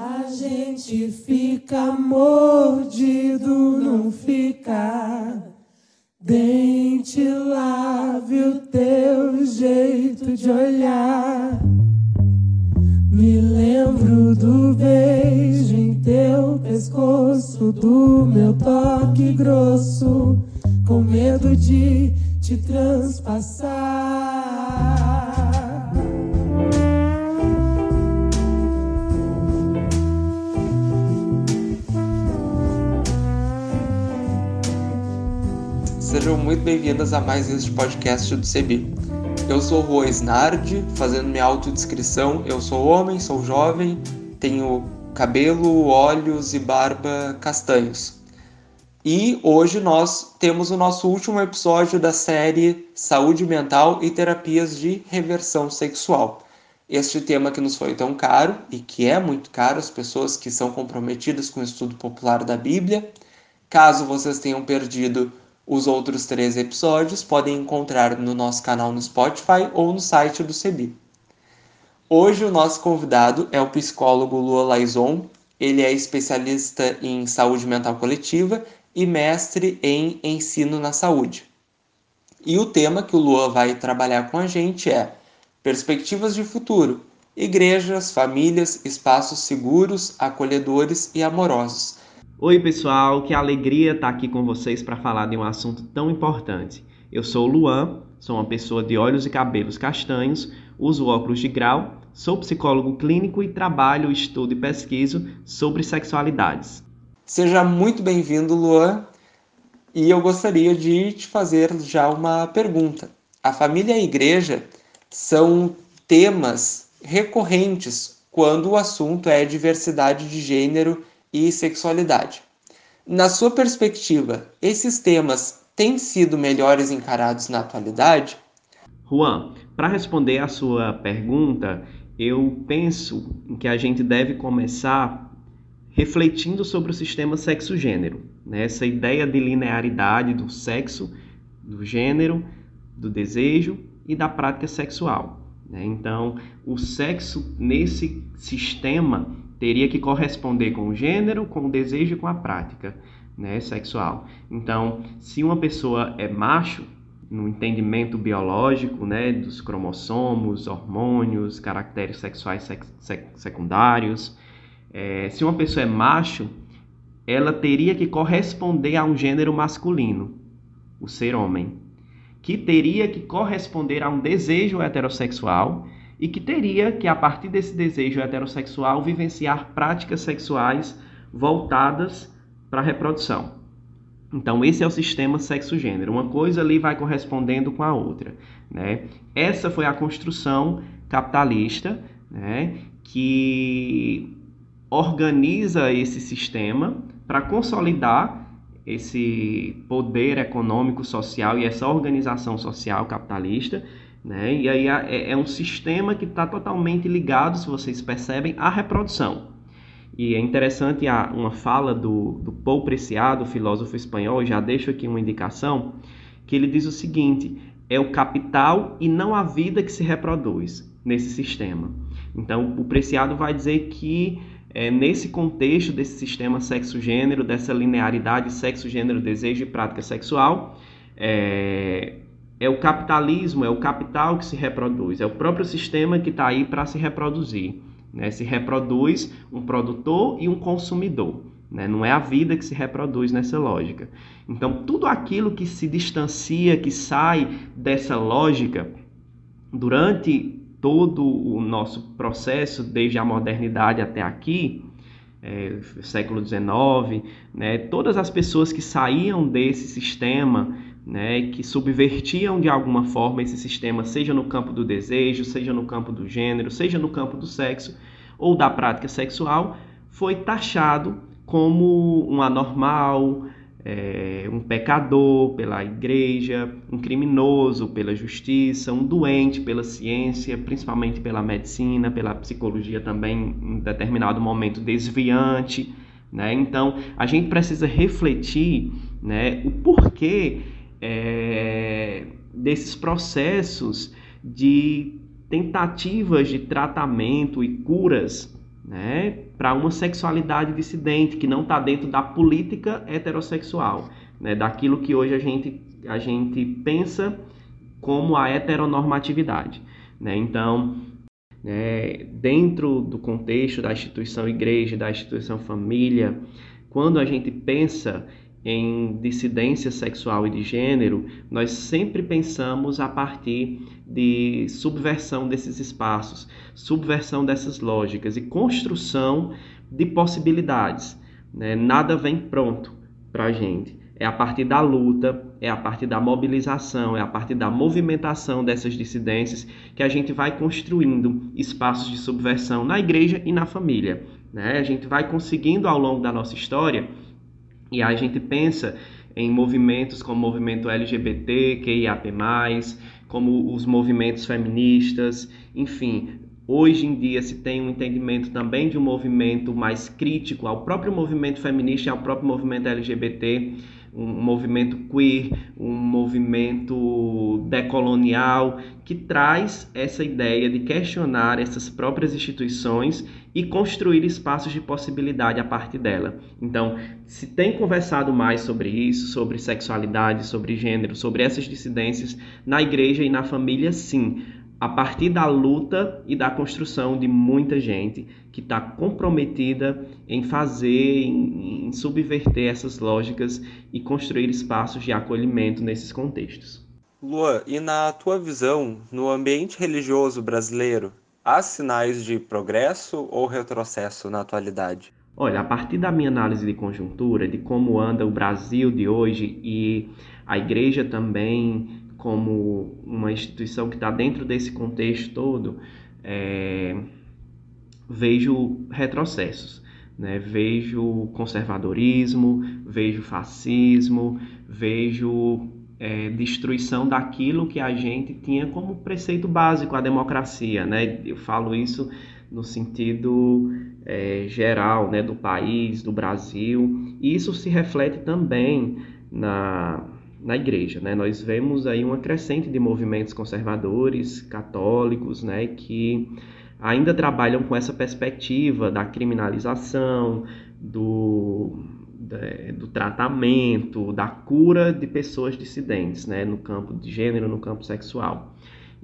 A gente fica mordido, não fica. Dente lave o teu jeito de olhar. Me lembro do beijo em teu pescoço, do meu toque grosso, com medo de te transpassar. Sejam muito bem-vindas a mais este podcast do CEBI. Eu sou o Juan Snardi, fazendo minha autodescrição. Eu sou homem, sou jovem, tenho cabelo, olhos e barba castanhos. E hoje nós temos o nosso último episódio da série Saúde Mental e Terapias de Reversão Sexual. Este tema que nos foi tão caro e que é muito caro às pessoas que são comprometidas com o estudo popular da Bíblia. Caso vocês tenham perdido os outros três episódios, podem encontrar no nosso canal no Spotify ou no site do CEBI. Hoje o nosso convidado é o psicólogo Lua Laison. Ele é especialista em saúde mental coletiva e mestre em ensino na saúde. E o tema que o Lua vai trabalhar com a gente é Perspectivas de futuro, igrejas, famílias, espaços seguros, acolhedores e amorosos. Oi, pessoal, que alegria estar aqui com vocês para falar de um assunto tão importante. Eu sou o Luan, sou uma pessoa de olhos e cabelos castanhos, uso óculos de grau, sou psicólogo clínico e trabalho, estudo e pesquiso sobre sexualidades. Seja muito bem-vindo, Luan. E eu gostaria de te fazer já uma pergunta. A família e a igreja são temas recorrentes quando o assunto é diversidade de gênero e sexualidade. Na sua perspectiva, esses temas têm sido melhores encarados na atualidade? Juan, para responder a sua pergunta, eu penso que a gente deve começar refletindo sobre o sistema sexo-gênero, né? essa ideia de linearidade do sexo, do gênero, do desejo e da prática sexual. Né? Então, o sexo nesse sistema teria que corresponder com o gênero, com o desejo e com a prática né, sexual. Então, se uma pessoa é macho, no entendimento biológico né, dos cromossomos, hormônios, caracteres sexuais sec sec secundários, é, se uma pessoa é macho, ela teria que corresponder a um gênero masculino, o ser homem, que teria que corresponder a um desejo heterossexual e que teria que, a partir desse desejo heterossexual, vivenciar práticas sexuais voltadas para a reprodução. Então, esse é o sistema sexo-gênero. Uma coisa ali vai correspondendo com a outra. Né? Essa foi a construção capitalista né, que organiza esse sistema para consolidar esse poder econômico, social e essa organização social capitalista né? E aí é, é um sistema que está totalmente ligado, se vocês percebem, à reprodução. E é interessante a, uma fala do, do Paul Preciado, filósofo espanhol, já deixo aqui uma indicação, que ele diz o seguinte: é o capital e não a vida que se reproduz nesse sistema. Então, o Preciado vai dizer que é, nesse contexto desse sistema sexo-gênero, dessa linearidade sexo-gênero, desejo e prática sexual, é, é o capitalismo, é o capital que se reproduz, é o próprio sistema que está aí para se reproduzir. Né? Se reproduz um produtor e um consumidor. Né? Não é a vida que se reproduz nessa lógica. Então, tudo aquilo que se distancia, que sai dessa lógica, durante todo o nosso processo, desde a modernidade até aqui, é, século XIX, né? todas as pessoas que saíam desse sistema né, que subvertiam de alguma forma esse sistema, seja no campo do desejo, seja no campo do gênero, seja no campo do sexo ou da prática sexual, foi taxado como um anormal, é, um pecador pela igreja, um criminoso pela justiça, um doente pela ciência, principalmente pela medicina, pela psicologia também, em determinado momento desviante. Né? Então, a gente precisa refletir né, o porquê é, desses processos de tentativas de tratamento e curas né, para uma sexualidade dissidente que não está dentro da política heterossexual, né, daquilo que hoje a gente, a gente pensa como a heteronormatividade. Né? Então, né, dentro do contexto da instituição igreja, da instituição família, quando a gente pensa em dissidência sexual e de gênero, nós sempre pensamos a partir de subversão desses espaços, subversão dessas lógicas e construção de possibilidades. Né? Nada vem pronto para a gente. É a partir da luta, é a partir da mobilização, é a partir da movimentação dessas dissidências que a gente vai construindo espaços de subversão na igreja e na família. Né? A gente vai conseguindo ao longo da nossa história e a gente pensa em movimentos como o movimento LGBT, QIAP+, como os movimentos feministas, enfim, Hoje em dia se tem um entendimento também de um movimento mais crítico ao próprio movimento feminista e ao próprio movimento LGBT, um movimento queer, um movimento decolonial, que traz essa ideia de questionar essas próprias instituições e construir espaços de possibilidade a partir dela. Então, se tem conversado mais sobre isso, sobre sexualidade, sobre gênero, sobre essas dissidências na igreja e na família, sim a partir da luta e da construção de muita gente que está comprometida em fazer, em, em, subverter essas lógicas e construir espaços de acolhimento nesses contextos. Lua, e na tua visão, no ambiente religioso brasileiro, há sinais de progresso ou retrocesso na atualidade? Olha, a partir da minha análise de conjuntura, de como anda o Brasil de hoje e a igreja também como uma instituição que está dentro desse contexto todo, é, vejo retrocessos. Né? Vejo conservadorismo, vejo fascismo, vejo é, destruição daquilo que a gente tinha como preceito básico, a democracia. Né? Eu falo isso no sentido é, geral né, do país, do Brasil, e isso se reflete também na, na igreja. Né? Nós vemos aí uma crescente de movimentos conservadores, católicos, né, que ainda trabalham com essa perspectiva da criminalização, do, do tratamento, da cura de pessoas dissidentes, né, no campo de gênero, no campo sexual.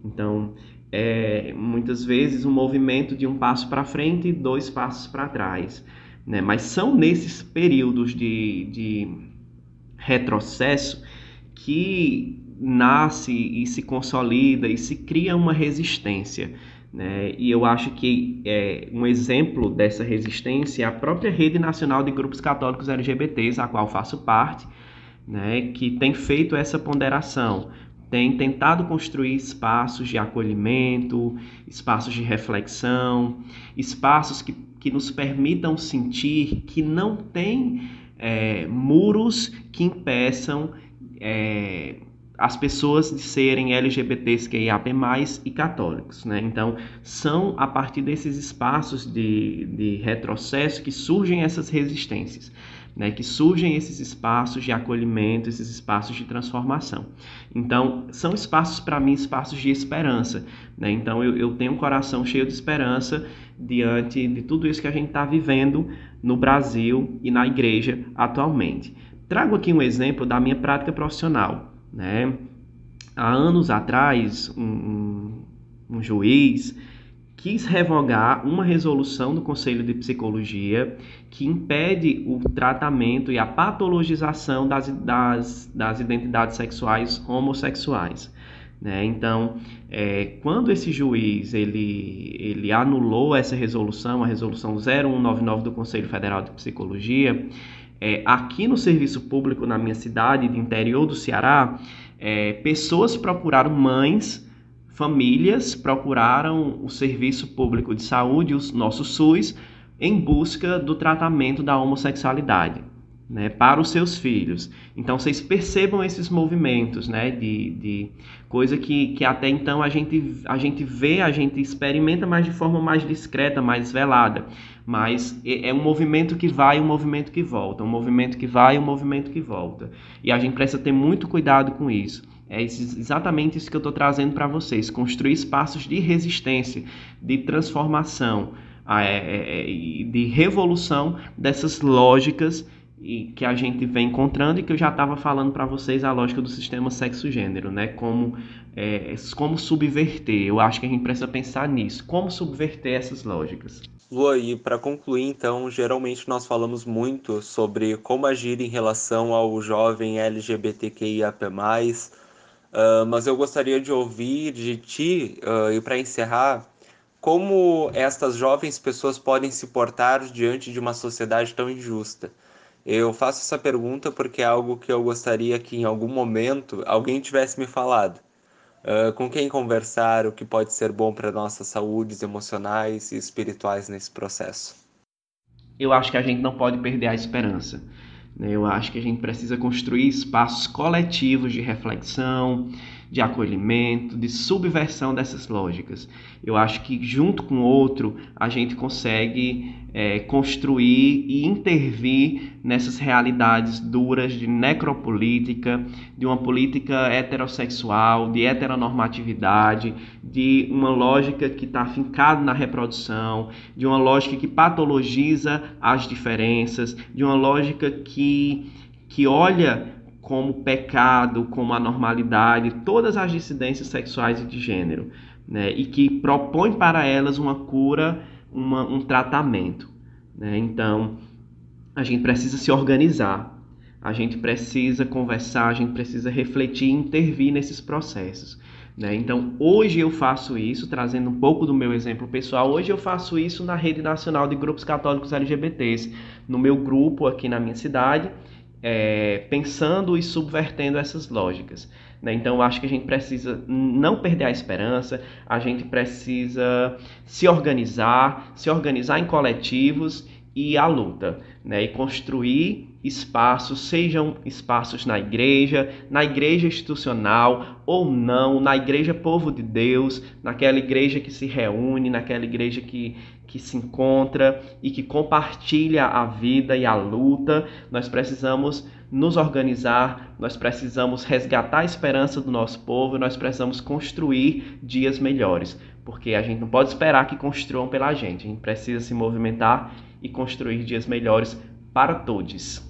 Então, é muitas vezes um movimento de um passo para frente e dois passos para trás. Né? Mas são nesses períodos de, de retrocesso que nasce e se consolida e se cria uma resistência. Né? E eu acho que é, um exemplo dessa resistência é a própria Rede Nacional de Grupos Católicos LGBTs, a qual faço parte, né? que tem feito essa ponderação, tem tentado construir espaços de acolhimento, espaços de reflexão, espaços que, que nos permitam sentir que não tem é, muros que impeçam é, as pessoas de serem LGBTs que IAP+, e católicos. Né? Então, são a partir desses espaços de, de retrocesso que surgem essas resistências. Né, que surgem esses espaços de acolhimento, esses espaços de transformação. Então, são espaços para mim, espaços de esperança. Né? Então, eu, eu, tenho um coração cheio de esperança diante de tudo isso que a gente está vivendo no Brasil e na igreja atualmente. Trago aqui um exemplo da minha prática profissional. Né? Há anos atrás, um, um juiz quis revogar uma resolução do Conselho de Psicologia que impede o tratamento e a patologização das, das, das identidades sexuais homossexuais. Né? Então, é, quando esse juiz ele, ele anulou essa resolução, a resolução 0199 do Conselho Federal de Psicologia, é, aqui no serviço público na minha cidade, de interior do Ceará, é, pessoas procuraram mães, famílias procuraram o serviço público de saúde, o nosso SUS, em busca do tratamento da homossexualidade. Né, para os seus filhos. Então vocês percebam esses movimentos, né, de, de coisa que, que até então a gente, a gente vê, a gente experimenta, mas de forma mais discreta, mais velada. Mas é, é um movimento que vai, um movimento que volta, um movimento que vai, um movimento que volta. E a gente precisa ter muito cuidado com isso. É exatamente isso que eu estou trazendo para vocês: construir espaços de resistência, de transformação, é, de revolução dessas lógicas e que a gente vem encontrando e que eu já estava falando para vocês a lógica do sistema sexo-gênero, né? Como, é, como subverter. Eu acho que a gente precisa pensar nisso. Como subverter essas lógicas. Lua, e para concluir, então, geralmente nós falamos muito sobre como agir em relação ao jovem LGBTQIAP+, uh, mas eu gostaria de ouvir de ti, uh, e para encerrar, como estas jovens pessoas podem se portar diante de uma sociedade tão injusta? Eu faço essa pergunta porque é algo que eu gostaria que em algum momento alguém tivesse me falado. Uh, com quem conversar, o que pode ser bom para nossas saúdes emocionais e espirituais nesse processo. Eu acho que a gente não pode perder a esperança. Né? Eu acho que a gente precisa construir espaços coletivos de reflexão, de acolhimento, de subversão dessas lógicas. Eu acho que junto com o outro a gente consegue é, construir e intervir nessas realidades duras de necropolítica, de uma política heterossexual, de heteronormatividade, de uma lógica que está fincada na reprodução, de uma lógica que patologiza as diferenças, de uma lógica que, que olha como pecado, como anormalidade, todas as dissidências sexuais e de gênero, né? e que propõe para elas uma cura, uma, um tratamento. Né? Então, a gente precisa se organizar, a gente precisa conversar, a gente precisa refletir e intervir nesses processos. Né? Então, hoje eu faço isso, trazendo um pouco do meu exemplo pessoal. Hoje eu faço isso na Rede Nacional de Grupos Católicos LGBTs, no meu grupo aqui na minha cidade é, pensando e subvertendo essas lógicas. Né? Então, eu acho que a gente precisa não perder a esperança, a gente precisa se organizar, se organizar em coletivos e a luta, né? E construir espaços, sejam espaços na igreja, na igreja institucional ou não, na igreja povo de Deus, naquela igreja que se reúne, naquela igreja que, que se encontra e que compartilha a vida e a luta. Nós precisamos nos organizar, nós precisamos resgatar a esperança do nosso povo, nós precisamos construir dias melhores, porque a gente não pode esperar que construam pela gente, a gente precisa se movimentar e construir dias melhores para todos.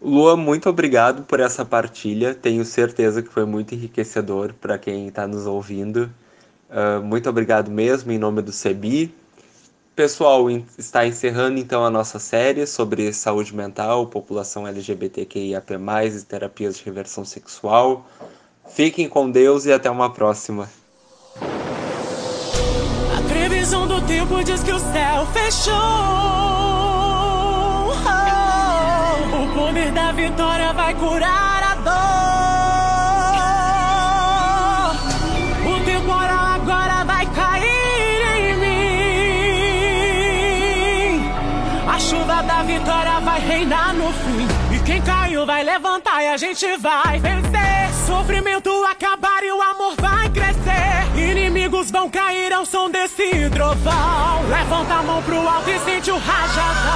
Lua, muito obrigado por essa partilha. Tenho certeza que foi muito enriquecedor para quem está nos ouvindo. Uh, muito obrigado mesmo, em nome do CEBI. Pessoal, está encerrando então a nossa série sobre saúde mental, população LGBTQIAP+, e terapias de reversão sexual. Fiquem com Deus e até uma próxima previsão do tempo diz que o céu fechou. Oh, o poder da vitória vai curar gente vai vencer. Sofrimento acabar e o amor vai crescer. Inimigos vão cair ao som desse trovão. Levanta a mão pro alto e sente o rajadão.